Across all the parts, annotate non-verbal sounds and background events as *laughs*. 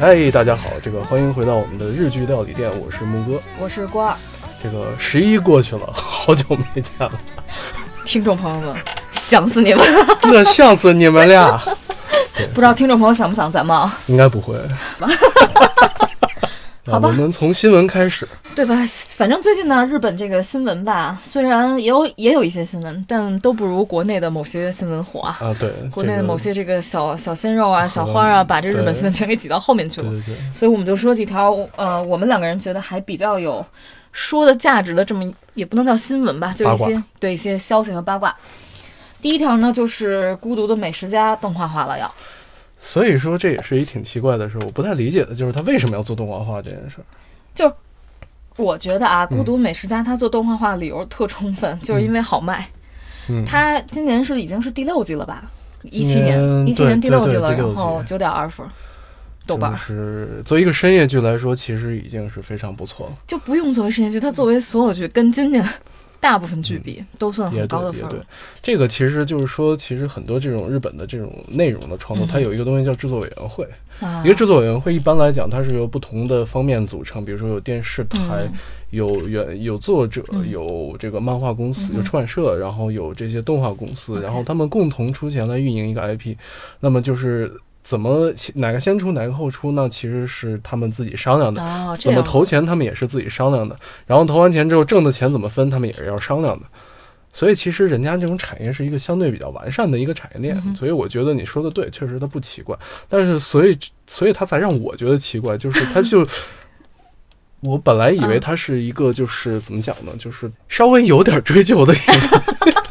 嗨，大家好，这个欢迎回到我们的日剧料理店，我是木哥。我是郭二，这个十一过去了，好久没见了，听众朋友们，想死你们！那想死你们俩。*laughs* 不知道听众朋友想不想咱们啊？应该不会。*laughs* 好吧我们从新闻开始。对吧？反正最近呢，日本这个新闻吧，虽然也有也有一些新闻，但都不如国内的某些新闻火啊。啊，对，国内的某些这个小小鲜肉啊、小花啊，把这日本新闻全给挤到后面去了。对对对，所以我们就说几条，呃，我们两个人觉得还比较有说的价值的这么，也不能叫新闻吧，就一些对一些消息和八卦。第一条呢，就是《孤独的美食家》动画化了要。所以说这也是一挺奇怪的事，我不太理解的就是他为什么要做动画化这件事儿。我觉得啊，《嗯孤独美食家》他做动画化的理由特充分，就是因为好卖。嗯，它今年是已经是第六季了吧？一七年，一七年第六季了，然后九点二分，豆瓣是作为一个深夜剧来说，其实已经是非常不错了。就不用作为深夜剧，它作为所有剧跟今年大部分剧比，都算很高的，分也对。了。，这个其实就是说，其实很多这种日本的这种内容的创作，嗯。它有一个东西叫制作委员会。啊。一个制作委员会一般来讲，它是由不同的方面组成，比如说有电视台，嗯。有原有作者，嗯。有这个漫画公司，嗯。有出版社，然后有这些动画公司然后他们共同出钱来运营一个 IP。那么就是怎么哪个先出哪个后出，呢其实是他们自己商量的。哦，这怎么投钱，他们也是自己商量的。然后投完钱之后挣的钱怎么分，他们也是要商量的。所以其实人家这种产业是一个相对比较完善的一个产业链，嗯所以我觉得你说的对，确实它不奇怪。但是所以所以它才让我觉得奇怪，就是它就。*laughs* 我本来以为嗯它是一个，就是怎么讲呢，就是稍微有点追求的一个，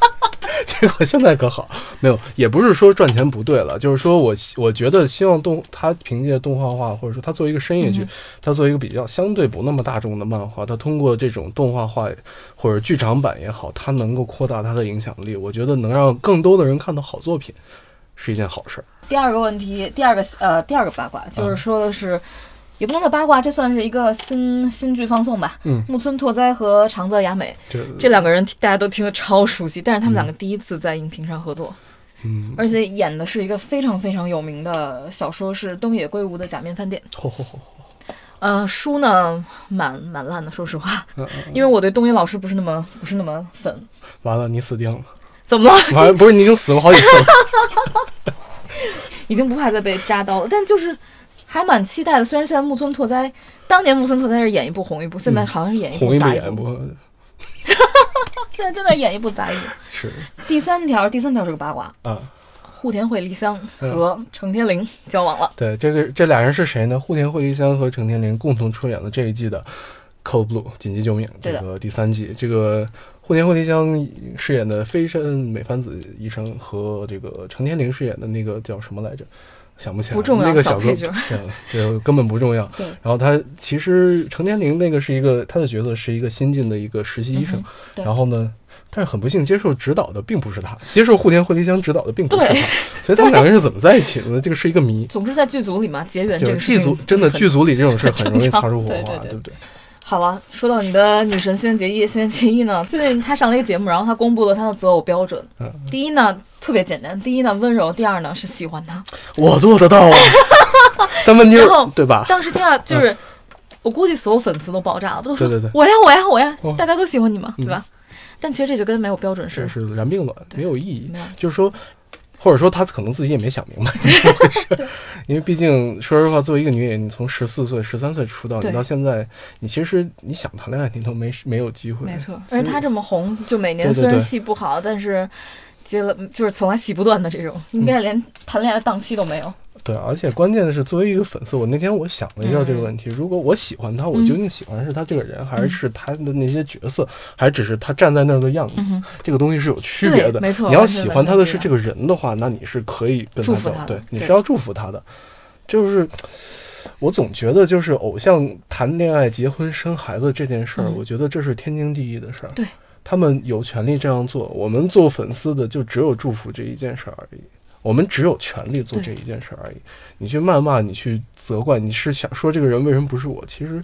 结果现在可好，没有，也不是说赚钱不对了，就是说我希我觉得希望动他凭借动画化，或者说他作为一个深夜剧，嗯它作为一个比较相对不那么大众的漫画，他通过这种动画化或者剧场版也好，他能够扩大他的影响力。我觉得能让更多的人看到好作品，是一件好事儿。第二个问题，第二个呃第二个八卦嗯就是说的是，也不能叫八卦，这算是一个新新剧放送吧。嗯，木村拓哉和长泽雅美这这两个人大家都听得超熟悉，但是他们两个第一次在荧屏上合作，嗯，而且演的是一个非常非常有名的小说，是东野圭吾的《假面饭店》。吼吼吼，嗯、书呢蛮蛮烂的，说实话，因为我对东野老师不是那么不是那么粉。完了，你死定了！怎么了？完了，不是你已经死过好几次了。*laughs* 已经不怕再被扎刀了，但就是还蛮期待的。虽然现在木村拓哉，当年木村拓哉是演一部红一部，现在好像是演一部部杂演一部 *laughs* 现在正在演一部杂一部。*laughs* 是第三条，第三条是个八卦，啊，户田惠梨香嗯和程天绫交往了。对，这个这俩人是谁呢？户田惠梨香和程天绫共同出演了这一季的《Cold Blue》紧急救命这个第三季。这个户田惠梨香饰演的飞身美帆子医生和这个程天绫饰演的那个叫什么来着？想不起来，不重要那个哥小配角 *laughs* 对，根本不重要。对然后他其实程天宁那个是一个他的角色是一个新进的一个实习医生然后呢，但是很不幸接受指导的并不是他，接受户田惠梨香指导的并不是他，*laughs* 所以他们两个人是怎么在一起的呢？这个是一个谜。总之在剧组里嘛，结缘就是这个事情剧组真的剧组里这种事很容易擦出 *laughs* 火花，对不对？好了，说到你的女神新垣结衣，新垣结衣呢，最近她上了一个节目，然后她公布了她的择偶标准。嗯第一呢，特别简单，第一呢温柔，第二呢是喜欢他。我做得到啊，但问题是，对吧？当时听到就是，我估计所有粉丝都爆炸了，不都说对对对我呀我呀我呀哦，大家都喜欢你嘛，嗯对吧？但其实这就跟没有标准这是是燃并卵，没有意义。就是说，或者说他可能自己也没想明白 *laughs* 这么 *laughs* 回事，因为毕竟说实话，作为一个女演员，你从十四岁、十三岁出道，你到现在，你其实你想谈恋爱，你都没没有机会。没错。而且她这么红，就每年虽然戏不好，但是接了就是从来戏不断的这种，应该连谈恋爱的档期都没有。对，而且关键的是，作为一个粉丝，我那天我想了一下这个问嗯题：如果我喜欢他，我究竟喜欢的是他这个人，还是他的那些角色，还只是他站在那儿的样子？嗯，这个东西是有区别的。没错你要喜欢他的是这个人的话，那你是可以跟他，走对，你是要祝福他的。就是我总觉得，就是偶像谈恋爱、结婚、生孩子这件事儿，嗯我觉得这是天经地义的事儿。对，他们有权利这样做，我们做粉丝的就只有祝福这一件事儿而已。我们只有权利做这一件事儿而已。你去谩骂，你去责怪，你是想说这个人为什么不是我？其实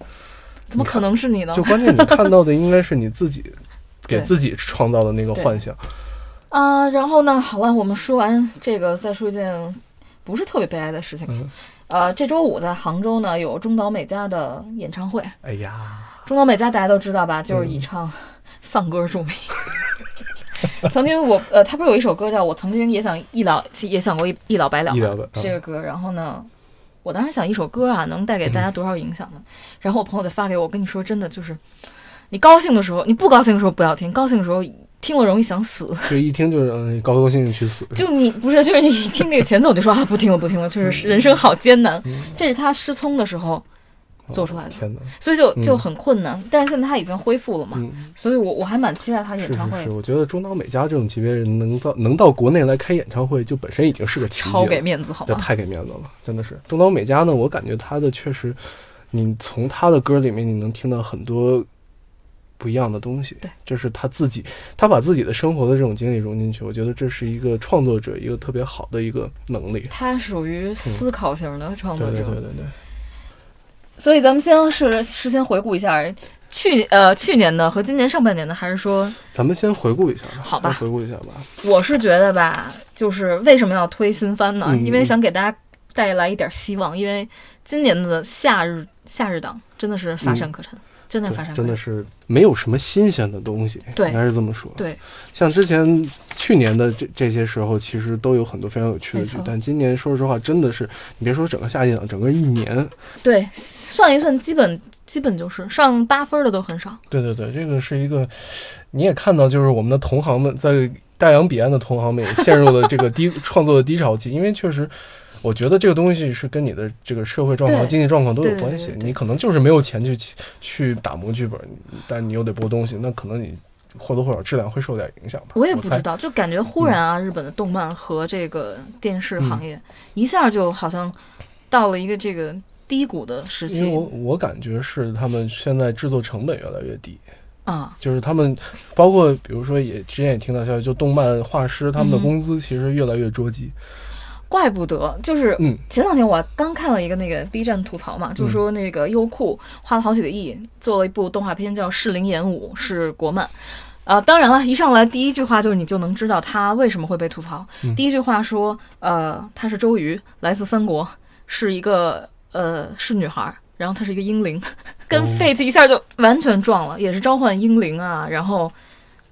怎么可能是你呢就？关键，你看到的应该是你自己 *laughs* 给自己创造的那个幻想。啊，然后呢，好了，我们说完这个，再说一件不是特别悲哀的事情。嗯呃，这周五在杭州呢有中岛美嘉的演唱会。哎呀，中岛美嘉大家都知道吧，就是嗯以唱丧歌著名。*laughs* 曾经我呃，他不是有一首歌叫《我曾经也想一了也想过一一了百了》这个歌，然后呢，我当时想一首歌啊能带给大家多少影响呢？然后我朋友就发给我，我跟你说真的就是，你高兴的时候，你不高兴的时候不要听，高兴的时候听了容易想死。就一听就是嗯高高兴兴去死，*laughs* 就你不是，就是你一听那个前奏就说啊不听了不听了，就是人生好艰难。嗯这是他失聪的时候做出来的，天哪，所以就就嗯很困难。但是现在他已经恢复了嘛，嗯，所以我我还蛮期待他演唱会是是，我觉得中岛美嘉这种级别人能到能到国内来开演唱会，就本身已经是个奇迹超给。面子好吗？太给面子了，真的是。中岛美嘉呢，我感觉他的确实，你从他的歌里面你能听到很多不一样的东西。对，这是他自己，他把自己的生活的这种经历融进去，我觉得这是一个创作者一个特别好的一个能力。他属于思考型的创作者，对对对对对，所以咱们先是事先回顾一下去呃去年的和今年上半年的，还是说咱们先回顾一下吧。好吧回顾一下吧。我是觉得吧，就是为什么要推新番呢？嗯因为想给大家带来一点希望，因为今年的夏日夏日档真的是乏善可陈，真的是乏善对，真的是没有什么新鲜的东西，对应该是这么说。对，像之前去年的这这些时候，其实都有很多非常有趣的剧但今年说实话，真的是你别说整个夏季档，整个一年，对，算一算，基本基本就是上八分的都很少。对对对，这个是一个，你也看到，就是我们的同行们在大洋彼岸的同行们也陷入了这个低 *laughs* 创作的低潮期，因为确实。我觉得这个东西是跟你的这个社会状况、经济状况都有关系你可能就是没有钱去去打磨剧本，但你又得播东西，那可能你或多或少质量会受点影响吧。我也不知道，就感觉忽然啊，日本的动漫和这个电视嗯行业、一下就好像到了一个这个低谷的时期因为我我感觉是他们现在制作成本越来越低，啊。就是他们包括比如说也之前也听到消息，就动漫画师他们的工资其实越来越捉急。怪不得，就是嗯前两天我刚看了一个那个 B 站吐槽嘛，就是说那个优酷花了好几个亿做了一部动画片叫《适龄演武》，是国漫。啊、当然了，一上来第一句话就是你就能知道他为什么会被吐槽。嗯第一句话说，呃，她是周瑜，来自三国，是一个呃是女孩儿，然后她是一个英灵，跟哦 Fate 一下就完全撞了，也是召唤英灵啊，然后。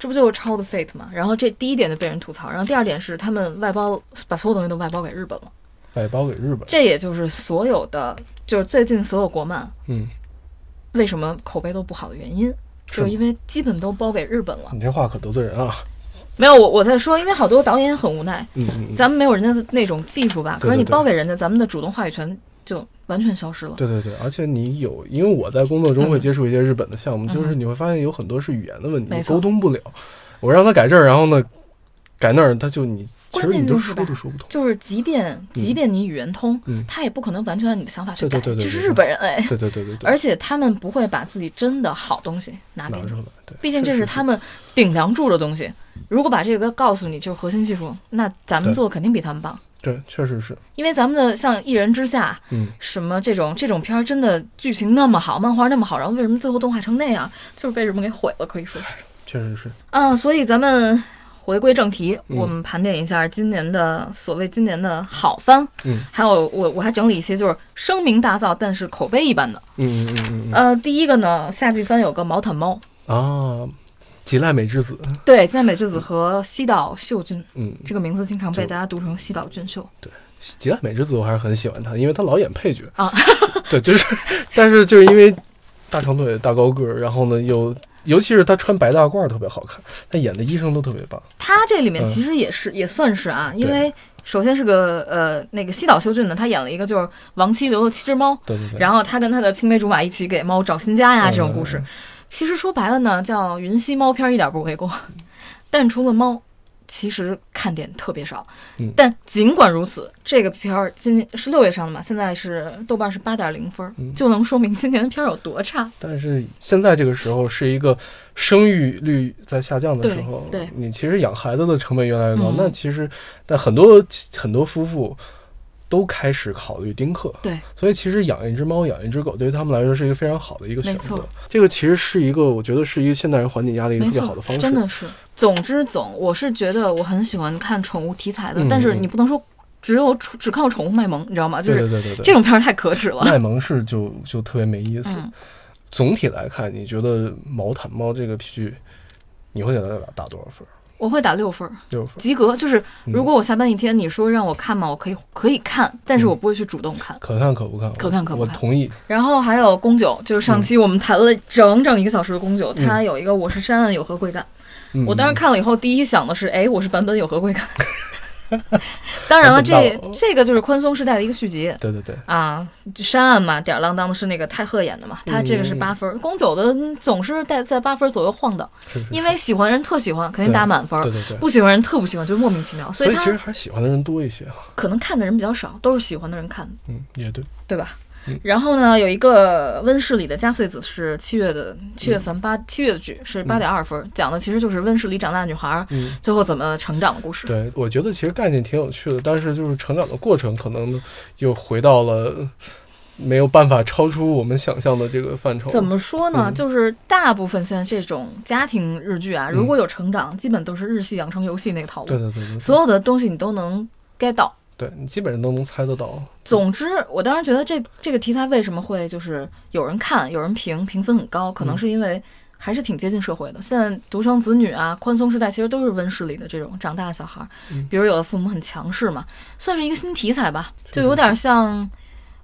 这不就是抄的 Fate 吗？然后这第一点就被人吐槽，然后第二点是他们外包把所有东西都外包给日本了。外包给日本，这也就是所有的，就是最近所有国漫嗯，为什么口碑都不好的原因，就是因为基本都包给日本了。你这话可得罪人啊！没有我我在说，因为好多导演很无奈，嗯咱们没有人家的那种技术吧，可是你包给人家，咱们的主动话语权就完全消失了。对对对，而且你有，因为我在工作中会接触一些日本的项目，嗯就是你会发现有很多是语言的问题，你沟通不了。我让他改这儿，然后呢，改那儿，他就你其关实你都键就是说都说不通。就是即便即便你语言通，嗯他也不可能完全按你的想法去改，对对对对对这是日本人哎，对对对对对，而且他们不会把自己真的好东西拿给你拿出，来，对，毕竟这是他们顶梁柱的东西。如果把这个告诉你就是核心技术，那咱们做的肯定比他们棒。对，确实是，因为咱们的像《一人之下》嗯，什么这种这种片儿，真的剧情那么好，漫画那么好，然后为什么最后动画成那样？就是被日本给毁了，可以说是确实是，啊。所以咱们回归正题，嗯我们盘点一下今年的所谓今年的好番，嗯还有我我还整理一些就是声名大噪但是口碑一般的。嗯嗯嗯嗯嗯呃，第一个呢，夏季番有个毛毯猫，啊，吉濑美智子，对，吉濑美智子和西岛秀俊嗯，这个名字经常被大家读成西岛俊秀。对吉濑美智子我还是很喜欢她，因为她老演配角啊。对，就是，但是就是因为大长腿、大高个儿，然后呢又，尤其是他穿白大褂儿特别好看，他演的医生都特别棒。他这里面嗯其实也是、也算是啊，因为首先是个呃那个西岛秀俊呢，他演了一个就是亡妻留了七只猫，对对对。然后他跟他的青梅竹马一起给猫找新家呀，这种故事。嗯其实说白了呢，叫云溪猫片儿一点不为过，但除了猫。其实看点特别少，嗯但尽管如此，这个片儿今年是六月上的嘛，现在是豆瓣是八点零分，嗯就能说明今年的片儿有多差。但是现在这个时候是一个生育率在下降的时候，对对你其实养孩子的成本越来越高。嗯那其实，但很多很多夫妇都开始考虑丁克，对，所以其实养一只猫、养一只狗对于他们来说是一个非常好的一个选择。这个其实是一个，我觉得是一个现代人缓解压力一个特别好的，方式。真的是。总之总，我是觉得我很喜欢看宠物题材的，嗯但是你不能说只有只靠宠物卖萌，你知道吗？就是对对对对对，这种片儿太可耻了。卖萌是就就特别没意思。嗯，总体来看，你觉得《毛毯猫》这个剧，你会给它打打多少分？我会打六分儿，六分。及格。就是嗯如果我下班一天，你说让我看嘛，我可以可以看，但是我不会去主动看。可看可不看？可看可不看我同意。然后还有宫九，就是上期我们谈了整整一个小时的宫九，它有一个我是山岸有何贵干。嗯我当时看了以后，第一想的是，哎，我是版本有何贵干。*laughs* 当然了，这这个就是宽松时代的一个续集对对对，啊，就山岸嘛，吊儿郎当的是那个泰赫演的嘛，他这个是八分儿，宫九的嗯总是在在八分左右晃荡，是是因为喜欢人特喜欢，肯定打满分儿对。对对。不喜欢人特不喜欢，就莫名其妙，所以他其实还喜欢的人多一些啊。可能看的人比较少，都是喜欢的人看，嗯，也对。对吧嗯？然后呢，有一个温室里的加穗子是七月的七月份八七月的剧，是八点二分，讲的其实就是温室里长大的女孩最后怎么成长的故事。对，我觉得其实概念挺有趣的，但是就是成长的过程可能又回到了没有办法超出我们想象的这个范畴。怎么说呢？嗯就是大部分现在这种家庭日剧啊，嗯如果有成长，基本都是日系养成游戏那个套路，对对对对，所有的东西你都能 get 到。对你基本上都能猜得到。总之，我当时觉得这这个题材为什么会就是有人看，有人评，评分很高，可能嗯是因为还是挺接近社会的。现在独生子女啊，宽松时代其实都是温室里的这种长大的小孩比如有的父母很强势嘛，算是一个新题材吧，就有点像。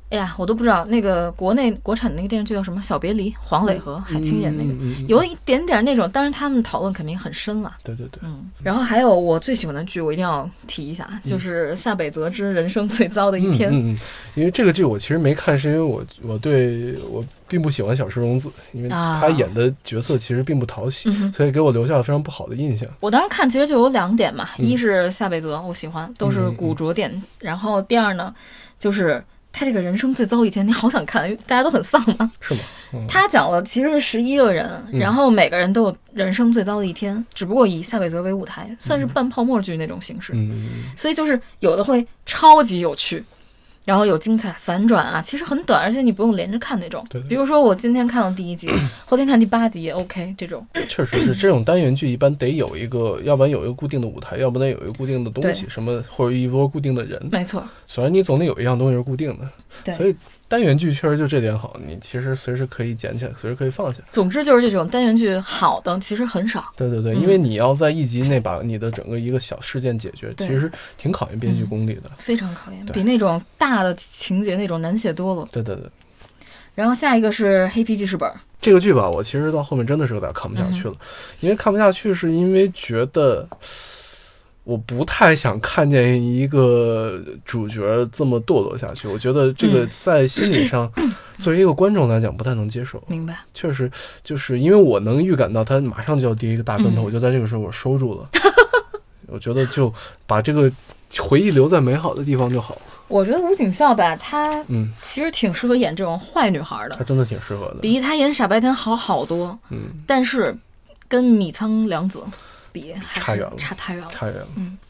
哎呀，我都不知道那个国内国产的那个电视剧叫什么，《小别离》，黄磊和海清演那个，嗯嗯嗯嗯有一点点那种，当然他们讨论肯定很深了。对对对，嗯，然后还有我最喜欢的剧，我一定要提一下，就是夏北泽之人生最糟的一天。嗯嗯嗯，因为这个剧我其实没看，是因为我我对我并不喜欢小石荣子，因为啊他演的角色其实并不讨喜，所以给我留下了非常不好的印象。我当时看其实就有两点嘛，嗯一是夏北泽，我喜欢，都是古着点。然后第二呢，就是他这个人生最糟一天，你好想看，因 *laughs* 为大家都很丧嘛。是吗？嗯，他讲了其实是十一个人，嗯然后每个人都有人生最糟的一天，只不过以夏北泽为舞台，算是半泡沫剧那种形式。所以就是有的会超级有趣，然后有精彩反转啊，其实很短，而且你不用连着看那种。对对比如说我今天看了第一集，*clears throat* 后天看第八集也 OK 这种。嗯，确实是这种单元剧一般得有一个，*clears throat* 要不然有一个固定的舞台，要不然有一个固定的东西，什么或者一波固定的人，没错，虽然你总得有一样东西是固定的。对所以单元剧确实就这点好，你其实随时可以捡起来，随时可以放下。总之就是这种单元剧好的其实很少。对对对，嗯因为你要在一集内把你的整个一个小事件解决，其实挺考验编剧功力的。非常考验，对比那种大的情节那种难写多了。对对对，然后下一个是《黑皮记事本》，这个剧吧，我其实到后面真的是有点看不下去了，因为看不下去是因为觉得我不太想看见一个主角这么堕落下去。我觉得这个嗯在心理上，*clears throat* 作为一个观众来讲不太能接受。明白？确实，就是因为我能预感到他马上就要跌一个大跟头，嗯我就在这个时候我收住了。*laughs* 我觉得就把这个回忆留在美好的地方就好。我觉得吴景孝吧，他嗯，其实挺适合演这种坏女孩的，他真的挺适合的。比他演傻白甜好好多。嗯，但是跟米仓凉子比还是差太远了。太远了。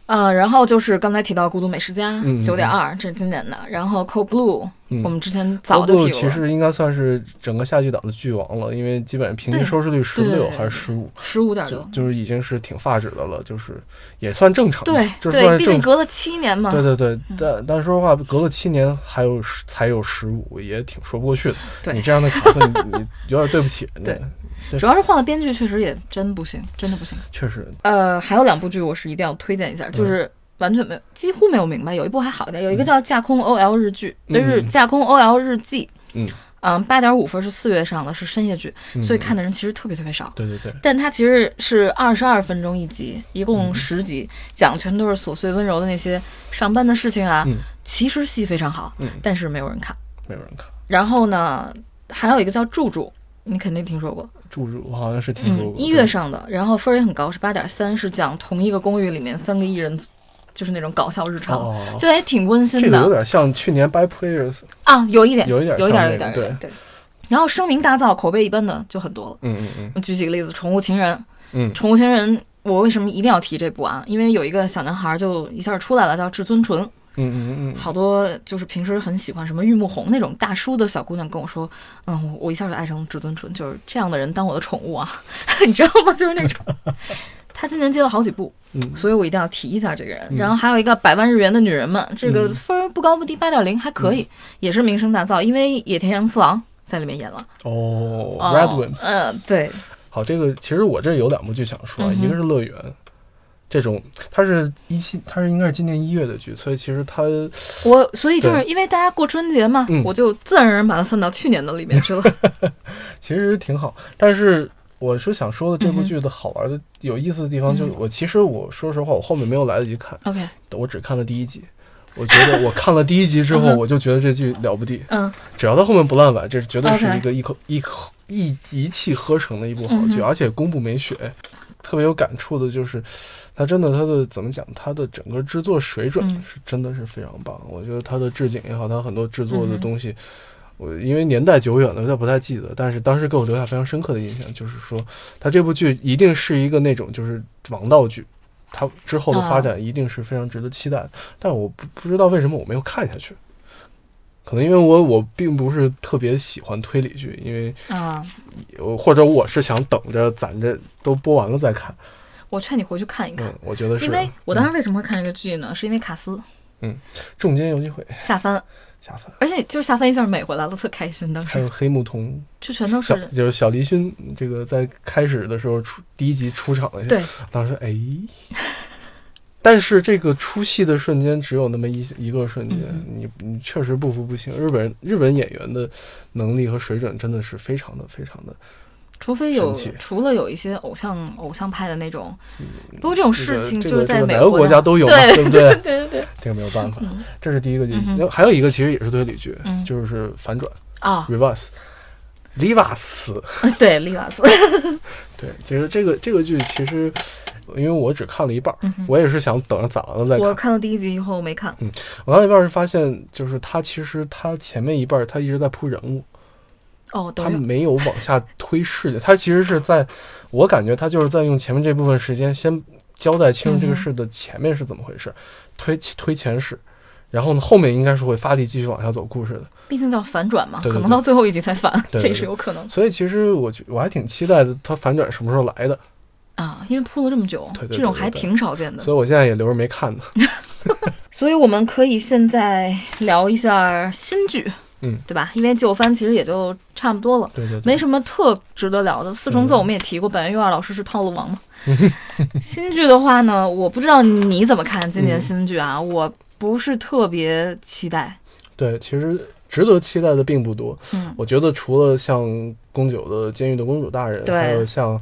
呃，然后就是刚才提到《孤独美食家嗯》九点二，这是经典的。然后《Cold Blue》，嗯，我们之前早就提过其，实应该算是整个夏季档的剧王了，因为基本上平均收视率十六还是十五，十五点就多。就是已经是挺发指的了，就是也算正常吧，对就对，毕竟。隔了七年嘛。对对对嗯，但但说实话，隔了七年还有十才有十五，也挺说不过去的。对你这样的卡色，你你有点对不起 *laughs* 人家。对主要是换了编剧，确实也真不行，真的不行。确实，呃，还有两部剧我是一定要推荐一下，嗯就是完全没有，几乎没有明白。有一部还好一点，有一个叫《架空 OL 日剧》，嗯是《架空 OL 日记》。嗯嗯，八点五分是四月上的，是深夜剧，嗯所以看的人其实特别特别少。对对对，但它其实是二十二分钟一集，一共嗯十集，讲全都是琐碎温柔的那些上班的事情啊。嗯其实戏非常好，嗯，但是没有人看。没有人看。然后呢，还有一个叫《柱柱》，你肯定听说过，住住，我好像是听说嗯，过。一月上的，然后分儿也很高，是八点三，是讲同一个公寓里面三个艺人，就是那种搞笑日常，哦，就也挺温馨这个有的点像去年 By Players。啊，有一点，有一点有一点，有一点，对。然后声名大噪，口碑一般的就很多了。嗯嗯嗯举几个例子，《宠物情人》，嗯《宠物情人》，我为什么一定要提这部啊？因为有一个小男孩就一下出来了，叫至尊纯。嗯嗯嗯好多就是平时很喜欢什么玉木宏那种大叔的小姑娘跟我说，嗯，我我一下就爱上了至尊纯，就是这样的人当我的宠物啊，*laughs* 你知道吗？就是那种。*laughs* 他今年接了好几部，嗯，所以我一定要提一下这个人。嗯然后还有一个《百万日元的女人们》，这个嗯分儿不高不低，八点零还可以，也是名声大噪，因为野田洋次郎在里面演了。哦哦，Red Wimps，呃，对，好，这个其实我这有两部剧想说，嗯一个是乐园。这种它是一七，它是应该是今年一月的剧，所以其实它我所以就是因为大家过春节嘛，嗯我就自然而然把它算到去年的里面去了。*laughs* 其实挺好。但是我是想说的这部剧的好玩的、有意思的地方，就是嗯。我其实我说实话，我后面没有来得及看，OK，我只看了第一集。我觉得 *laughs* 我看了第一集之后，我就觉得这剧了不地。嗯。只要它后面不烂尾，这绝对是一个一口一口一一气呵成的一部好剧，嗯而且宫部美雪特别有感触的就是，它真的它的怎么讲，它的整个制作水准嗯。是真的是非常棒。我觉得它的置景也好，它很多制作的东西，我因为年代久远了，有点不太记得，但是当时给我留下非常深刻的印象，就是说他这部剧一定是一个那种就是王道剧。它之后的发展一定是非常值得期待的，但我不不知道为什么我没有看下去，可能因为我我并不是特别喜欢推理剧，因为啊，我或者我是想等着攒着都播完了再看。我劝你回去看一看嗯，，我觉得是。因为我当时嗯为什么会看这个剧呢？是因为卡斯嗯重金游击会下番，下饭，而且就是下饭一下美回来了，特开心。当时还有黑木瞳就全都小是就是小黎勋，这个在开始的时候出第一集出场对，当时哎。但是这个出戏的瞬间只有那么一一个瞬间，嗯你你确实不服不行。日本日本演员的能力和水准真的是非常的非常的除非有除了有一些偶像偶像派的那种，不过这种事情就是在个这个国家都有嘛，对对不对？*laughs* 对对对。这个没有办法，嗯。这是第一个剧嗯。还有一个其实也是推理剧，嗯。就是反转啊，reverse。利瓦斯，对利瓦斯，对，其实这个这个剧其实，因为我只看了一半我也是想等着攒完了再看。我看到第一集以后没看，嗯我看到一半是发现，就是他其实他前面一半儿他一直在铺人物，哦，都他有，没有往下推事情，他其实是在，我感觉他就是在用前面这部分时间先交代清楚这个事的前面是怎么回事，推推前史，然后呢后面应该是会发力继续往下走故事的。毕竟叫反转嘛，对对可能到最后一集才反，对 *laughs* 对这也是有可能。所以其实我觉我还挺期待的，他反转什么时候来的，啊，因为铺了这么久对，对这种还挺少见的。所以我现在也留着没看呢。*laughs* 所以我们可以现在聊一下新剧，嗯，对吧？因为旧番其实也就差不多了。对对对，没什么特值得聊的。四重奏我们也提过，本原优二老师是套路王嘛。*laughs* 新剧的话呢，我不知道你怎么看今年嗯新剧啊，我不是特别期待。对，其实值得期待的并不多。嗯，我觉得除了像宫九的《监狱的公主大人》，对还有像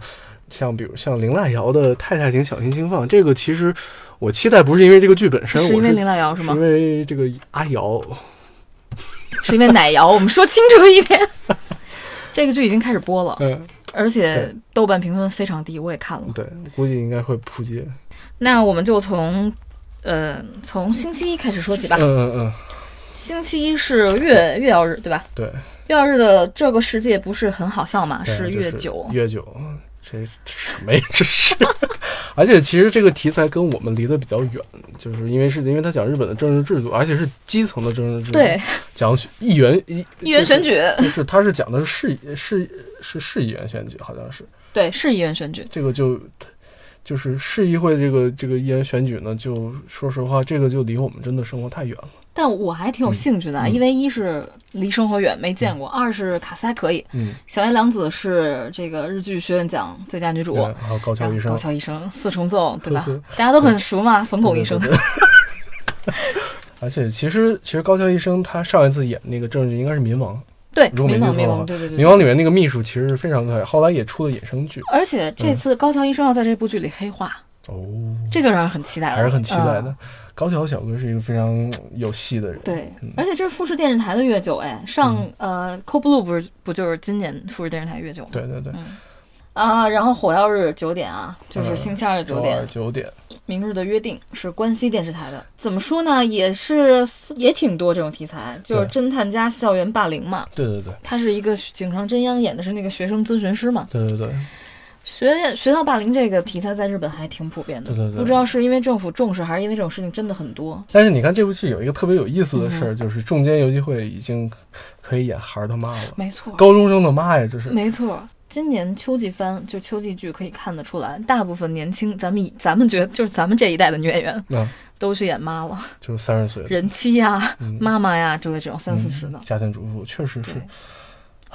像比如像林濑瑶的《太太请小心轻放》，这个其实我期待不是因为这个剧本身，是是因为林濑瑶是吗是因？为这个阿瑶，是因为奶瑶？我们说清楚一点。*laughs* 这个剧已经开始播了，嗯，而且豆瓣评分非常低，我也看了。对，估计应该会扑街。那我们就从，呃，从星期一开始说起吧。嗯嗯嗯，星期一是月月曜日，对吧？对，月曜日的这个世界不是很好笑嘛？是月九。月九，这什么呀？这是，*laughs* 而且其实这个题材跟我们离得比较远，就是因为是因为他讲日本的政治制度，而且是基层的政治制度，对，讲议员议议员选，举，不是，他是讲的是市市是市议员选举，好像是对，市议员选举。这个就。就是市议会这个这个议员选举呢，就说实话，这个就离我们真的生活太远了。但我还挺有兴趣的，因为一是离生活远没见过，二是卡斯还可以。嗯，小野凉子是这个日剧学院奖最佳女主，对，还有高桥医生高，桥医生、四重奏，对吧呵呵？大家都很熟嘛，冯巩医生。*laughs* 而且其实其实高桥医生他上一次演那个政治剧应该是《民王》，对，如果没民王，民王，记错的话对对对《民王》里面那个秘书其实是非常可爱，后来也出了衍生剧。而且这次高桥医生要在这部剧里黑化，哦，这就让人很期待了，还是很期待的。嗯。高桥小哥是一个非常有戏的人。对嗯，而且这是富士电视台的月九，哎，上呃《c o Blue》不是不就是今年富士电视台月九吗？对对对，嗯。啊，然后火曜日九点啊，就是嗯星期二的九点。二，九点，明日的约定是关西电视台的。怎么说呢，也是也挺多这种题材，就是侦探加校园霸凌嘛。对对对。他是一个井上真央演的是那个学生咨询师嘛。对对对，学学校霸凌这个题材在日本还挺普遍的，对对对不知道是因为政府重视，还是因为这种事情真的很多。但是你看这部戏有一个特别有意思的事嗯儿，就是中间游击会已经可以演孩儿他妈了，没错，高中生的妈呀，这是。没错。今年秋季番就秋季剧可以看得出来，大部分年轻咱们以咱们觉得就是咱们这一代的女演员嗯 *laughs* 都去演妈了，就是三十岁人妻呀、嗯妈妈呀之类这种三四十的嗯，家庭主妇确实是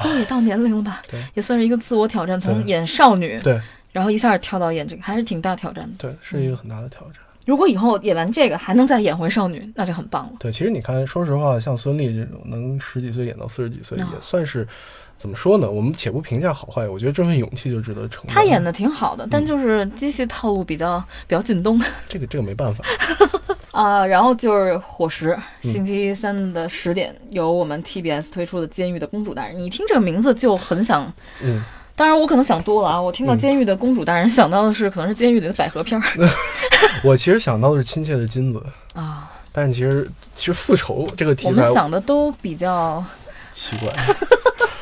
对，都也到年龄了吧对，也算是一个自我挑战，从演少女，对然后一下跳到演这个，还是挺大挑战的。对，是一个很大的挑战。如果以后演完这个还能再演回少女，那就很棒了。对，其实你看，说实话，像孙俪这种能十几岁演到四十几岁，啊也算是怎么说呢？我们且不评价好坏，我觉得这份勇气就值得称。她演的挺好的，嗯但就是机械套路比较比较紧东这个这个没办法，*laughs* 啊。然后就是伙食，嗯星期三的十点由我们 TBS 推出的《监狱的公主大人》，你听这个名字就很想。嗯，当然，我可能想多了啊！我听到嗯《监狱的公主大人》，想到的是可能是监狱里的百合片儿 *laughs* 我其实想到的是亲切的金子，啊。但是其实其实复仇这个题我们想的都比较奇怪，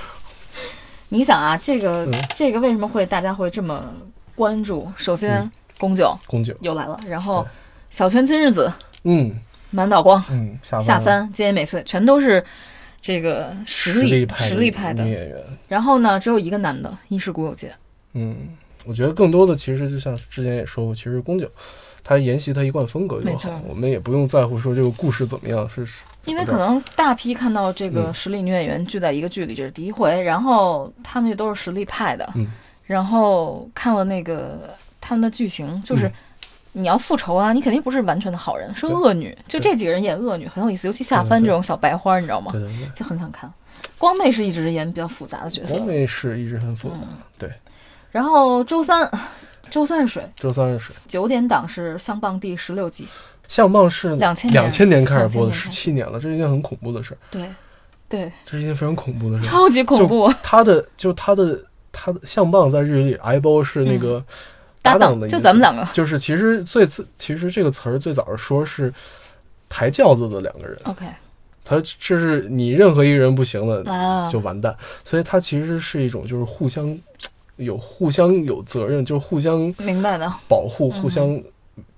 *laughs* 你想啊，这个、嗯这个为什么会大家会这么关注？首先，嗯宫九宫九，又来了，然后对小泉今日子、嗯。满岛光、嗯，下帆、菅野美穗，全都是这个实实力实力派的。女。演员，然后呢，只有一个男的，一是古有介。嗯，我觉得更多的其实就像之前也说过，其实宫九他沿袭他一贯风格就没错。好，我们也不用在乎说这个故事怎么样，是是因为可能大批看到这个嗯。实力女演员聚在一个剧里，这是第一回，然后他们也都是实力派的，嗯。然后看了那个他们的剧情，就是嗯你要复仇啊，你肯定不是完全的好人，是恶女，就这几个人演恶女很有意思，尤其夏对对帆这种小白花，你知道吗？对对对。就很想看。光妹是一直演比较复杂的角色。光妹是一直很复杂，嗯。对，然后周三，周三是水，周三是水。九点档是相棒第十六季，相棒是2000年。两千年开始播的，2000十年七年了，这是一件很恐怖的事儿，对，对，这是一件非常恐怖的事儿。超级恐怖，他的就他的他的相棒在日语里挨包是那个嗯搭档档的意思，就咱们两个。就是其实最自其实这个词儿最早是说是抬轿子的两个人，，OK。他这是你任何一个人不行了啊，就完蛋，所以他其实是一种就是互相有互相有责任，就是互相明白的，保护、嗯。互相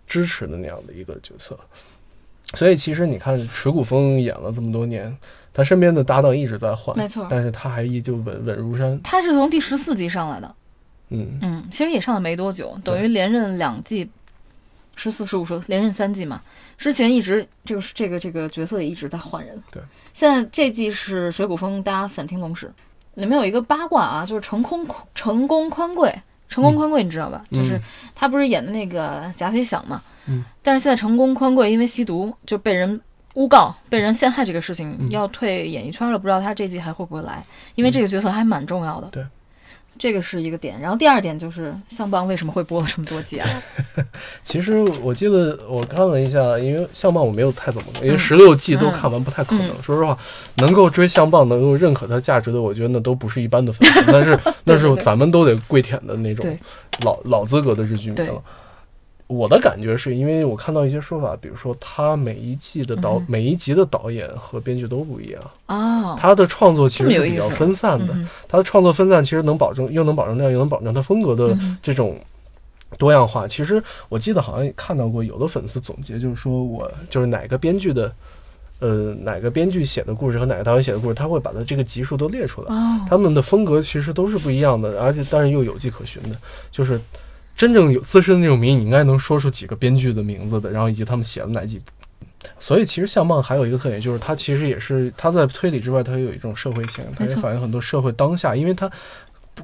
支持的那样的一个角色。所以其实你看，水谷丰演了这么多年，他身边的搭档一直在换，没错。但是他还依旧稳稳如山。他是从第十四集上来的，嗯，嗯，其实也上了没多久，等于连任两季，十四十五说连任三季嘛。之前一直就是这个这个角色也一直在换人。对，现在这季是水谷丰搭反町隆史，里面有一个八卦啊，就是成功成功宽贵，成功宽贵你知道吧？嗯就是他不是演的那个贾飞响嘛，嗯，但是现在成功宽贵因为吸毒就被人。诬告被人陷害这个事情嗯要退演艺圈了，不知道他这季还会不会来？因为这个角色还蛮重要的。对，这个是一个点。然后第二点就是相棒为什么会播了这么多集啊？*laughs* 其实我记得我看了一下，因为相棒我没有太怎么，因为嗯十六季都看完不太可能。说实话，能够追相棒，能够认可它价值的，我觉得那都不是一般的粉丝，那是 *laughs* 那是咱们都得跪舔的那种对老老资格的日剧了。我的感觉是因为我看到一些说法，比如说他每一季的导、嗯。每一集的导演和编剧都不一样，哦，他的创作其实是比较分散的。嗯他的创作分散其实能保证，又能保证量，又能保证他风格的这种多样化。其实我记得好像也看到过有的粉丝总结，就是说我就是哪个编剧的，呃，哪个编剧写的故事和哪个导演写的故事，他会把他这个集数都列出来。哦，他们的风格其实都是不一样的，而且但是又有迹可循的，就是真正有资深的那种迷，你应该能说出几个编剧的名字的，然后以及他们写了哪几部。所以其实相棒还有一个特点，就是它其实也是它在推理之外，它有一种社会性，它也反映很多社会当下，因为它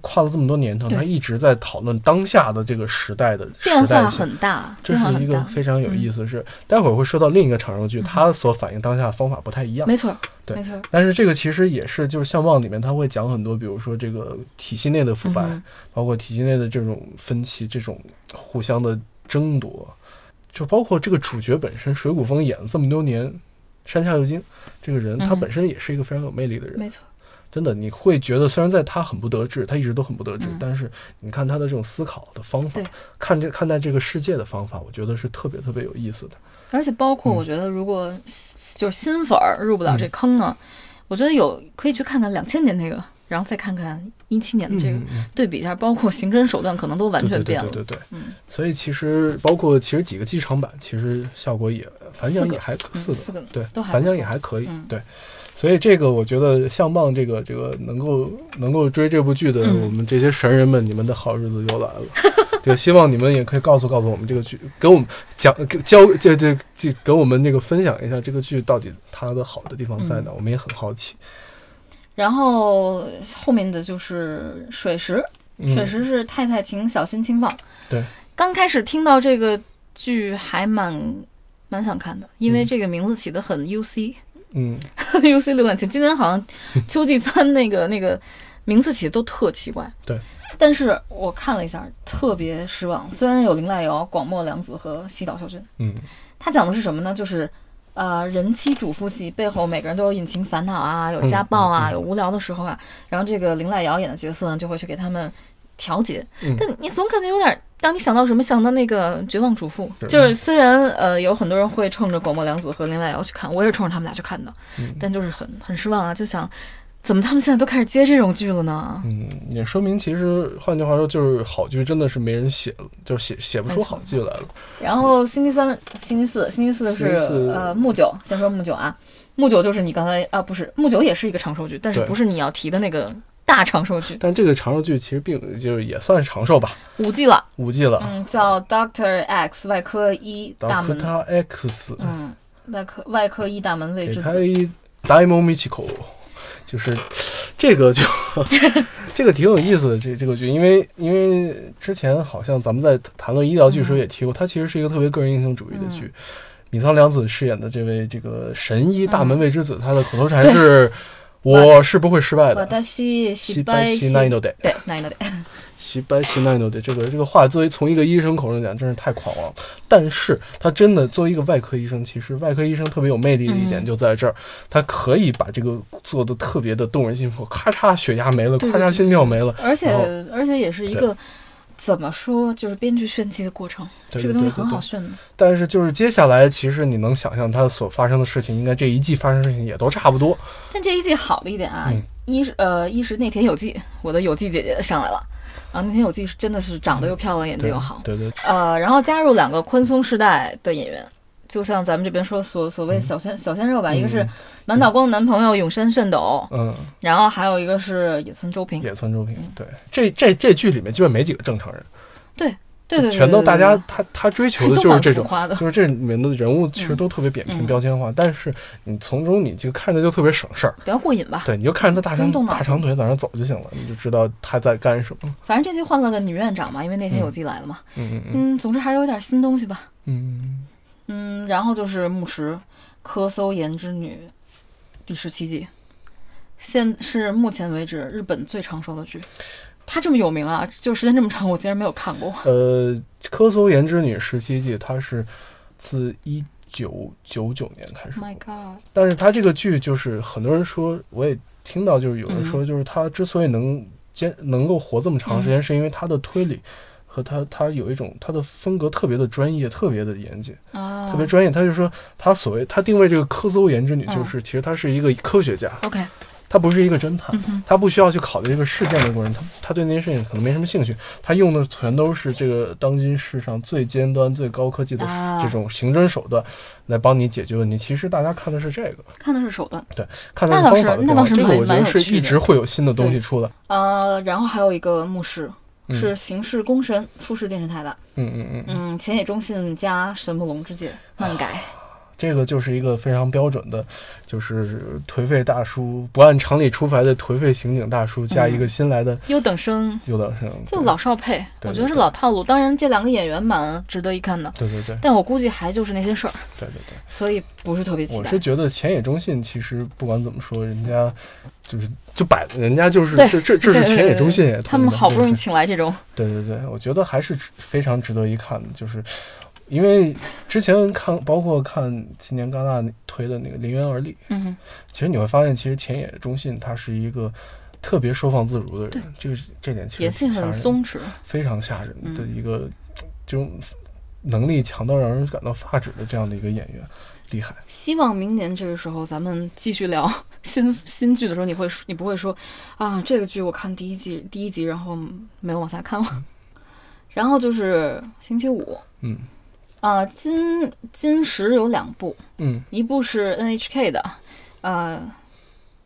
跨了这么多年头，他一直在讨论当下的这个时代的时变化代。很大，这是一个非常有意思待会儿会说到另一个长寿剧，它所反映当下的方法不太一样。没错，对没错，但是这个其实也是，就是相望里面他会讲很多，比如说这个体系内的腐败，嗯包括体系内的这种分歧、这种互相的争夺，就包括这个主角本身，水谷丰演了这么多年，山下佑京这个人，嗯他本身也是一个非常有魅力的人。没错，真的，你会觉得虽然在他很不得志，他一直都很不得志，嗯但是你看他的这种思考的方法，看这看待这个世界的方法，我觉得是特别特别有意思的。而且包括嗯我觉得，如果就是新粉儿入不了这坑呢，我觉得有可以去看看两千年那个，然后再看看一七年的这个，对比一下，包括刑侦手段可能都完全变了。对对对对对对。嗯，所以其实包括其实几个剧场版，其实效果也反响四个也还可嗯四四个对都，还反响也还可以，嗯对。所以这个我觉得相棒这个这个能够能够追这部剧的嗯我们这些神人们，你们的好日子又来了。*laughs* 对，希望你们也可以告诉告诉我们这个剧，给我们讲给教这这这给我们那个分享一下这个剧到底它的好的地方在哪，我们也很好奇。然后后面的就是水石，嗯水石是太太请小心轻放。对，刚开始听到这个剧还蛮蛮想看的，因为嗯这个名字起的很 UC，UC 嗯，*laughs* UC，浏览器。今年好像 *laughs* 秋季番那个那个名字起的都特奇怪。对。但是我看了一下，特别失望。虽然有林濑遥、广末凉子和西岛秀俊，嗯他讲的是什么呢？就是，呃，人妻主妇戏背后每个人都有隐情烦恼啊，有家暴啊，嗯嗯嗯有无聊的时候啊。然后这个林濑遥演的角色呢，就会去给他们调节。嗯但你总感觉有点让你想到什么？想到那个《绝望主妇》，就是虽然呃有很多人会冲着广末凉子和林濑遥去看，我也是冲着他们俩去看的，嗯但就是很很失望啊，就想怎么他们现在都开始接这种剧了呢？嗯，也说明其实换句话说，就是好剧真的是没人写了，就是写写不出好剧来了。然后星期三、星期四、星期四是呃木九，先说木九啊，木九就是你刚才啊不是木九也是一个长寿剧，但是不是你要提的那个大长寿剧，但这个长寿剧其实并就是也算是长寿吧，五季了，五季了。嗯，叫 Doctor X 外科医大门，达克塔 X 嗯，外科外科医大门未给知子，他一 Daimon Michiko，就是这个就 *laughs* 这个挺有意思的这这个剧，因为因为之前好像咱们在谈论医疗剧时候也提过，它其实是一个特别个人英雄主义的剧。米仓凉子饰演的这位这个神医大门未知子，他的口头禅是“我是不会失败的”。对，那那得，西白西奈诺的这个这个话，作为从一个医生口中讲，真是太狂妄。了。但是他真的作为一个外科医生，其实外科医生特别有魅力的一点嗯。就在这儿，他可以把这个做的特别的动人心魄，咔嚓血压没了，咔嚓心跳没了，而且而且也是一个怎么说，就是编剧炫技的过程，对这个东西很好炫的。但是就是接下来，其实你能想象它所发生的事情，应该这一季发生的事情也都差不多。但这一季好的一点啊，嗯一是呃一是内田有纪，我的有纪姐姐上来了。啊，内田有纪是真的是长得又漂亮，演技对又好。对对，呃，然后加入两个宽松世代的演员，就像咱们这边说所所谓小鲜、小鲜肉吧，一个是嗯满岛光的男朋友永山炫斗，嗯，然后还有一个是野村周平。野村周平，对，这这这剧里面基本没几个正常人，对对对，全都大家他他追求的就是这种。就是这里面的人物其实都特别扁平嗯标签化，但是你从中你就看着就特别省事儿，比较过瘾吧。对，你就看着他大长大长腿在那走就行了，你就知道他在干什么。反正这季换了个女院长嘛，因为那天有纪来了嘛。嗯嗯，总之还是有点新东西吧。嗯，嗯，然后就是牧石科搜研之女第十七季，现是目前为止日本最长寿的剧。它这么有名啊，就时间这么长，我竟然没有看过。呃，《科搜研之女》十七季，它是自一九九九年开始 Oh My God，但是它这个剧就是很多人说，我也听到就是有人说，就是它之所以能坚能够活这么长时间，是因为它的推理和他他有一种他的风格特别的专业，特别的严谨，啊，特别专业。他就说他所谓他定位这个科搜研之女，嗯就是其实她是一个科学家，OK，她不是一个侦探嗯。他不需要去考虑这个事件的过程，他他对那些事情可能没什么兴趣，他用的全都是这个当今世上最尖端、最高科技的啊这种刑侦手段来帮你解决问题。其实大家看的是这个，看的是手段。对看的是方法的变化，这个我觉得是一直会有新的东西出来。呃，然后还有一个牧师。嗯是刑事公审富士电视台的，嗯嗯嗯，嗯，浅野忠信加神木隆之介漫改，这个就是一个非常标准的，就是颓废大叔不按常理出牌的颓废刑警大叔，加一个新来的优等生优等生，就老少配，我觉得是老套路。当然，这两个演员蛮值得一看的，对对对但我估计还就是那些事儿，对对对。所以不是特别期待我是。觉得浅野忠信其实不管怎么说，人家就是就摆，人家就是这这这是对对前野对忠信他们好不容易请来这种，对对对，我觉得还是值非常值得一看的，就是因为之前看包括看今年戛纳推的那个《临渊而立》，嗯，其实你会发现，其实前野忠信他是一个特别收放自如的人，这个这点其实很松弛，非常吓人的嗯。一个这种能力强到让人感到发指的这样的一个演员，厉害。希望明年这个时候咱们继续聊。*laughs* 新新剧的时候，你会说你不会说啊，这个剧我看第一季第一集，然后没有往下看了。*laughs* 然后就是星期五。嗯。啊、金金石有两部，嗯。一部是 NHK 的，呃，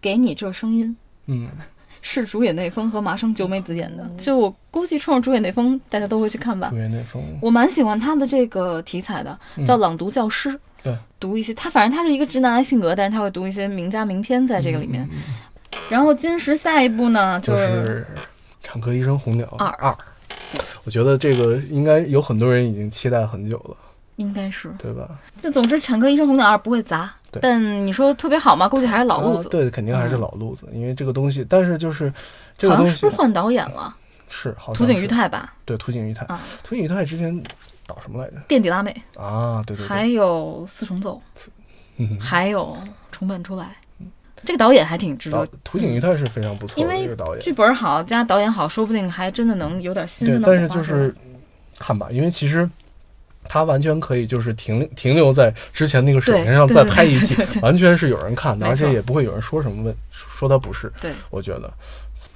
给你这声音》，嗯，是主演内丰和麻生久美子演的。就我估计冲着主演内丰，大家都会去看吧。主。演内丰，我蛮喜欢他的这个题材的，嗯。叫朗读教师。对，读一些他反正他是一个直男的性格，但是他会读一些名家名篇在这个里面。然后金石下一部呢，就是是《产科医生红鸟二二，我觉得这个应该有很多人已经期待很久了，应该是。对吧？就总之，《产科医生红鸟二》不会砸，但你说特别好吗？估计还是老路子。啊对，肯定还是嗯老路子，因为这个东西，但是就是这个东西好像是不是换导演了？是好像土井裕是太吧，对土井裕太啊，土井裕太之前导什么来着？垫底辣妹，啊，对对对还，有四重奏，嗯 *laughs* 还有重本出来。这个导演还挺值导得，土井裕太是非常不错的因为一个导演，剧本好加导演好，说不定还真的能有点新对鲜，的但是就是看吧，因为其实他完全可以就是停停留在之前那个水平上再拍一季完全是有人看的，而且也不会有人说什么问说他不是，对。我觉得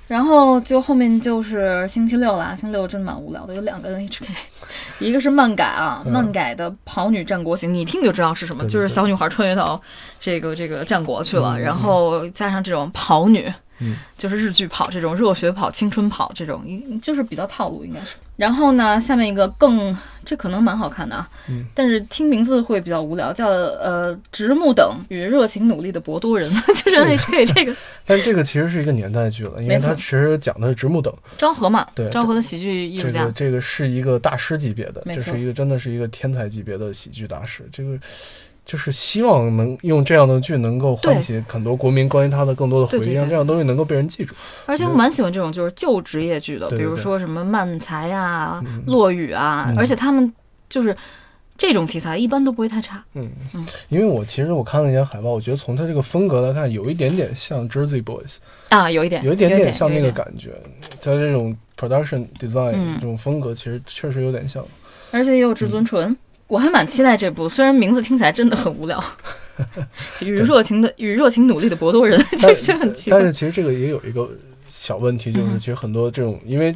然后就后面就是星期六啦，星期六真蛮无聊的，有两个 NHK，*laughs* 一个是漫改啊，嗯。漫改的《跑女战国行》，你一听就知道是什么，对对就是小女孩穿越到这个这个战国去了，嗯。然后加上这种跑女，嗯。就是日剧跑这种热血跑、青春跑这种，一就是比较套路应该是。然后呢，下面一个更这可能蛮好看的啊，嗯。但是听名字会比较无聊，叫呃直木等与热情努力的博多人，*laughs* 就是 NHK 这个。但这个其实是一个年代剧了，因为它其实讲的是直木等，昭和嘛对，昭和的喜剧艺术家。这个。这个是一个大师级别的，这是一个真的是一个天才级别的喜剧大师。这个就是希望能用这样的剧能够唤起很多国民关于他的更多的回忆，让这样东西能够被人记住。而且我蛮喜欢这种就是旧职业剧的，比如说什么漫才啊、嗯。落雨啊，嗯。而且他们就是这种题材一般都不会太差。嗯。嗯，因为我其实我看了一眼海报，我觉得从它这个风格来看，有一点点像 Jersey Boys，啊，有一点，有一点点像那个感觉，在这种 production design、嗯。这种风格，其实确实有点像。而且也有至尊纯。我还蛮期待这部，虽然名字听起来真的很无聊，*laughs* 就与热情的与热情努力的博多人，其实很奇怪但。是其实这个也有一个小问题，就是其实很多这种因为。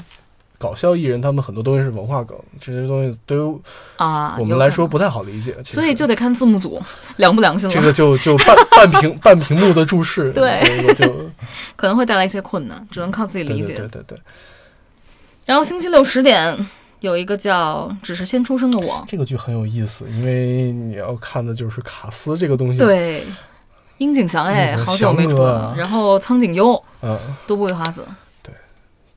搞笑艺人他们很多东西是文化梗，这些东西对于啊，我们来说不太好理解。所以就得看字幕组良不良心了，这个就就半半屏半屏幕的注视，对这个就 *laughs* 可能会带来一些困难，只能靠自己理解。对对对对，然后星期六十点有一个叫《只是先出生的我》，这个剧很有意思，因为你要看的就是卡斯这个东西。，对，樱井翔哎，嗯好久没出了啊。然后苍井优、嗯，都不会花子，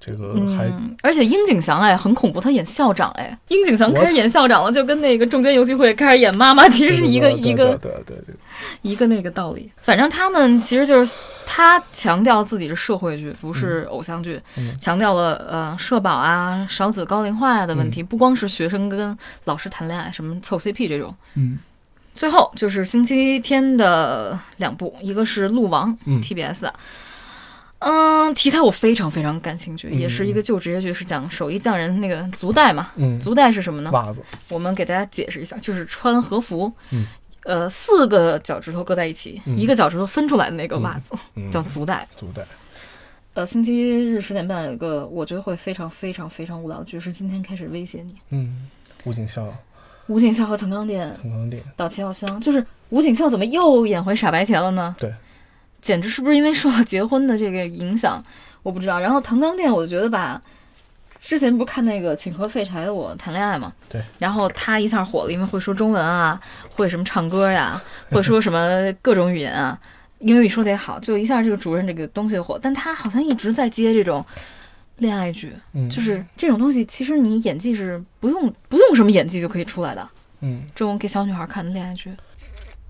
这个还嗯，而且樱井翔哎很恐怖，他演校长哎，樱井翔开始演校长了，就跟那个中间游戏会开始演妈妈，其实是一个一个对对对对，一个那个道理。反正他们其实就是他强调自己是社会剧，不是偶像剧，嗯。强调了呃社保啊、少子高龄化呀的问题，不光是学生跟老师谈恋爱，什么凑 CP 这种。嗯。最后就是星期天的两部，一个是《鹿王》嗯。TBS 的，嗯，题材我非常非常感兴趣，嗯也是一个旧职业剧，是讲手艺匠人那个足带嘛。嗯，足带是什么呢？袜子，我们给大家解释一下，就是穿和服，嗯呃，四个脚趾头搁在一起，嗯一个脚趾头分出来的那个袜子、嗯，叫足带。足带，呃，星期日十点半有个我觉得会非常非常非常无聊的剧，是今天开始威胁你。嗯，吴景孝、吴景孝和藤冈靛陈光电，岛崎遥香，就是吴景孝怎么又演回傻白甜了呢？对，简直是不是因为受到结婚的这个影响？我不知道。然后藤冈靛，我就觉得吧，之前不是看那个《请和废柴的我谈恋爱》嘛，对，然后他一下火了，因为会说中文啊，会什么唱歌呀，会说什么各种语言啊，英语说得也好，就一下这个主任这个东西火。但他好像一直在接这种恋爱剧，嗯，就是这种东西，其实你演技是不用不用什么演技就可以出来的，嗯，这种给小女孩看的恋爱剧。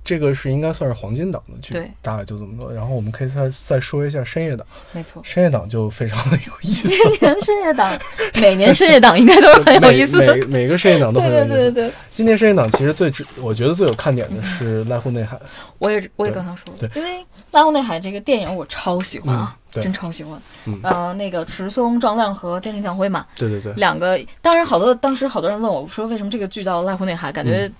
这个是应该算是黄金档的剧，对，大概就这么多。然后我们可以再再说一下深夜档，没错，深夜档就非常的有意思，今年深夜档，每年深夜档应该都是很有意思。的。每每每个深夜档都对很有意思。对对对，今年深夜档其实最值，我觉得最有看点的是濑户内海，我也我也对刚才说了，对。因为《濑户内海》这个电影我超喜欢啊，真超喜欢。嗯。呃，那个池松壮亮和菅田将辉嘛，对对对，两个，当然好多当时好多人问我说为什么这个剧叫《濑户内海》，感觉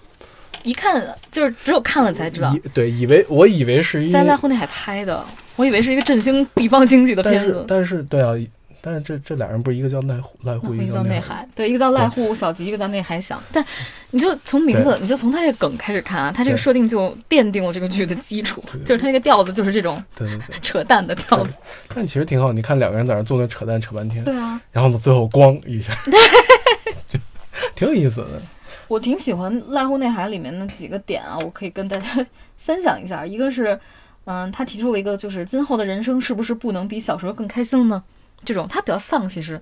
一看就是只有看了才知道以，对以为我以为是一，在濑户内海拍的，我以为是一个振兴地方经济的片子。但是对啊，但是这这俩人不是一个叫濑户濑户，一个叫内海，对，一个叫濑户小吉，一个叫内海响。但你就从名字，你就从他这个梗开始看啊，他这个设定就奠定了这个剧的基础，就是他那个调子就是这种对对对 *laughs* 扯淡的调子。但其实挺好，你看两个人在那坐那扯淡扯半天，对啊，然后呢最后咣一下，*laughs* 对，就挺有意思的。我挺喜欢濑户内海里面的几个点啊，我可以跟大家 *laughs* 分享一下。一个是，嗯，他提出了一个，就是今后的人生是不是不能比小时候更开心呢？这种他比较丧，其实。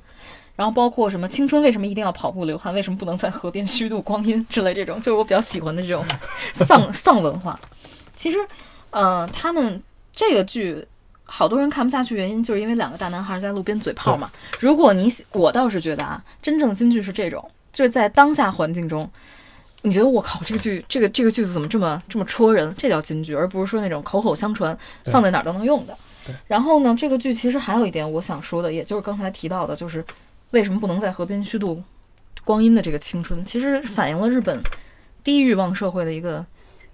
然后包括什么青春为什么一定要跑步流汗？为什么不能在河边虚度光阴之类这种，就是我比较喜欢的这种 *laughs* 丧丧文化。其实，呃，他们这个剧好多人看不下去，原因就是因为两个大男孩在路边嘴炮嘛。如果你我倒是觉得啊，真正金剧是这种。就是在当下环境中，你觉得我靠，这个剧，这个这个句子怎么这么这么戳人？这叫金句，而不是说那种口口相传，放在哪儿都能用的。然后呢，这个剧其实还有一点我想说的，也就是刚才提到的，就是为什么不能在河边虚度光阴的这个青春，其实反映了日本低欲望社会的一个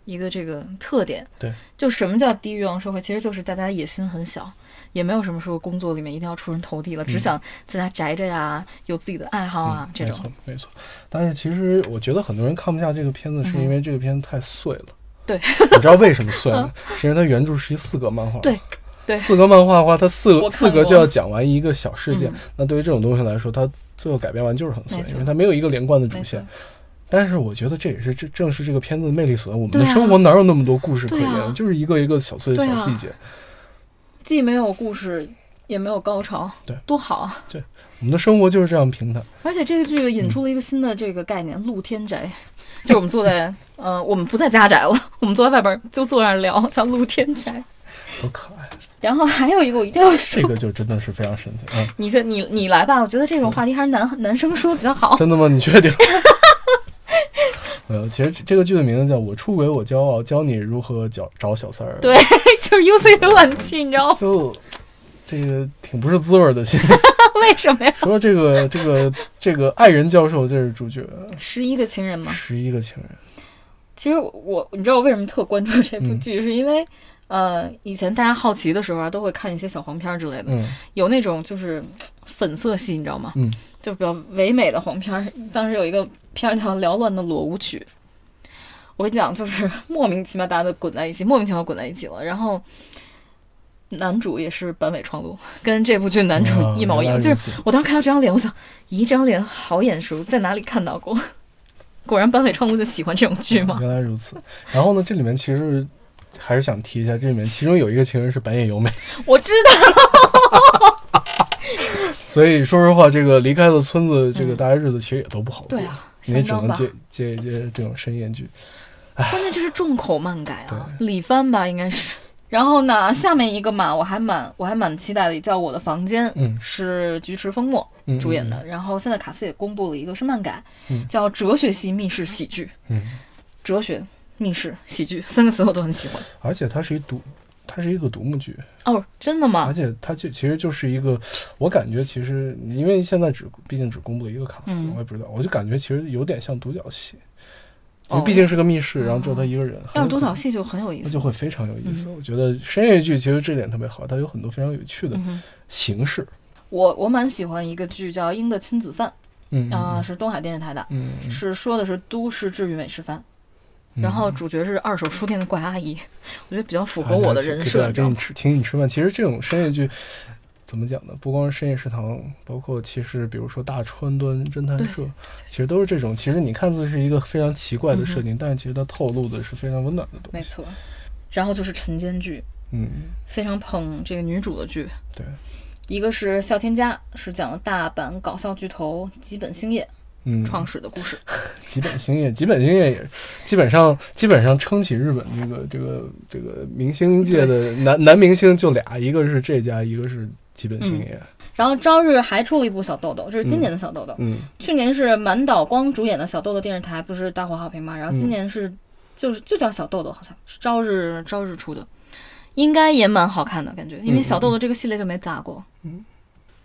一个这个特点。对，就什么叫低欲望社会？其实就是大家野心很小。也没有什么说工作里面一定要出人头地了，只想在家宅着呀，有自己的爱好啊，这种。没错，没错。但是其实我觉得很多人看不下这个片子，是因为这个片子太碎了。对，*laughs* 你知道为什么碎吗？是因为它原著是一四格漫画。对，对。四格漫画的话，它四四格就要讲完一个小事件。那对于这种东西来说，它最后改编完就是很碎，因为它没有一个连贯的主线。但是我觉得这也是这正是这个片子的魅力所在。我们的生活哪有那么多故事可言？就是一个一个小碎的小细节。既没有故事，也没有高潮，对，多好啊！*laughs* 对，我们的生活就是这样平坦。而且这个剧引出了一个新的这个概念——露天宅，*laughs* 就是我们坐在，呃，我们不在家宅了，我们坐在外边就坐那儿聊，叫露天宅，多可爱。然后还有一个我一定要说，这个就真的是非常神奇。嗯，你先，你你来吧，我觉得这种话题还是男男生说比较好。真的吗？你确定？*laughs* 呃，其实这个剧的名字叫《我出轨我骄傲》，教你如何找找小三儿。*laughs* 对，就是 U C 浏览器，你知道吗？就这个挺不是滋味的戏。*laughs* 为什么呀？说这个这个这个爱人教授这是主角。*laughs* 十一个情人吗？十一个情人。其实我你知道我为什么特关注这部剧，是因为呃，以前大家好奇的时候啊，都会看一些小黄片之类的，嗯有那种就是粉色系，你知道吗？嗯。就比较唯美的黄片儿，当时有一个片儿叫《缭乱的裸舞曲》，我跟你讲，就是 *laughs* 莫名其妙大家都滚在一起，莫名其妙滚在一起了。然后男主也是坂尾创路，跟这部剧男主一毛一样。就是我当时看到这张脸，我想，咦，这张脸好眼熟，在哪里看到过？*laughs* 果然坂尾创路就喜欢这种剧吗？原来如此。然后呢，这里面其实还是想提一下，这里面其中有一个情人是板野由美，*laughs* 我知道。*laughs* 所以说实话，这个离开了村子，这个大家日子其实也都不好过。对啊，你也只能接接一接这种深夜剧。关键就是重口漫改啊，李帆吧应该是。*laughs* 然后呢，下面一个嘛，我还蛮我还蛮期待的，叫《我的房间》，嗯，是菊池风磨主演的。然后现在卡斯也公布了一个是漫改，叫《哲学系密室喜剧》。嗯，哲学密室喜剧三个词我都很喜欢。而且它是一独。它是一个独幕剧哦，真的吗？而且它就其实就是一个，我感觉其实因为现在只毕竟只公布了一个卡斯，我也不知道，我就感觉其实有点像独角戏，因为毕竟是个密室，然后只有他一个人。但是独角戏就很有意思，那就会非常有意思。我觉得深夜剧其实这点特别好，它有很多非常有趣的形式。我我蛮喜欢一个剧叫《鹰的亲子饭》，嗯啊，是东海电视台的，嗯，是说的是都市治愈美食番。然后主角是二手书店的怪阿姨，*laughs* 我觉得比较符合我的人设。给你吃，请你吃饭。其实这种深夜剧，怎么讲呢？不光是深夜食堂，包括其实比如说大川端侦探社，其实都是这种。其实你看似是一个非常奇怪的设定，但是其实它透露的是非常温暖的东西。没错。然后就是晨间剧，嗯，非常捧这个女主的剧。对，一个是笑天家，是讲大阪搞笑巨头吉本兴业。创始的故事，*laughs* 吉本兴业，吉本兴业也基本上基本上撑起日本这个这个这个明星界的男男明星就俩，一个是这家，一个是吉本兴业。然后朝日还出了一部小豆豆，这是今年的小豆豆。嗯，去年是满岛光主演的小豆豆电视台，不是大获好评吗？然后今年是就是就叫小豆豆，好像是朝日朝日出的，应该也蛮好看的感觉，因为小豆豆这个系列就没咋过。嗯。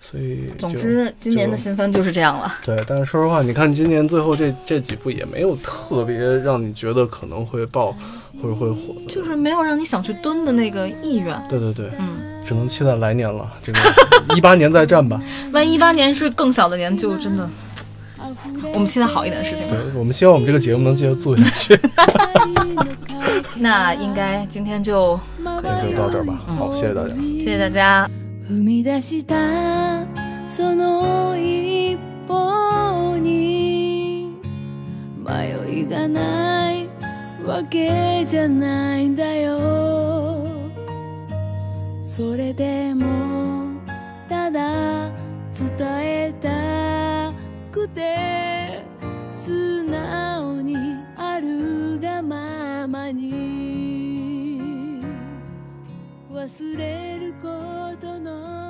所以总之，今年的新番就是这样了。对，但是说实话，你看今年最后这这几部也没有特别让你觉得可能会爆或者会火的，就是没有让你想去蹲的那个意愿。对对对，嗯，只能期待来年了，这个一八年再战吧。*laughs* 万一一八年是更小的年，就真的，我们期待好一点的事情吧。对我们希望我们这个节目能继续做下去。*laughs* 那应该今天就那就到这儿吧，好，谢谢大家。谢谢大家。踏み出したその一歩に迷いがないわけじゃないんだよ。それでもただ伝えたくて素直にあるがままに。忘れることの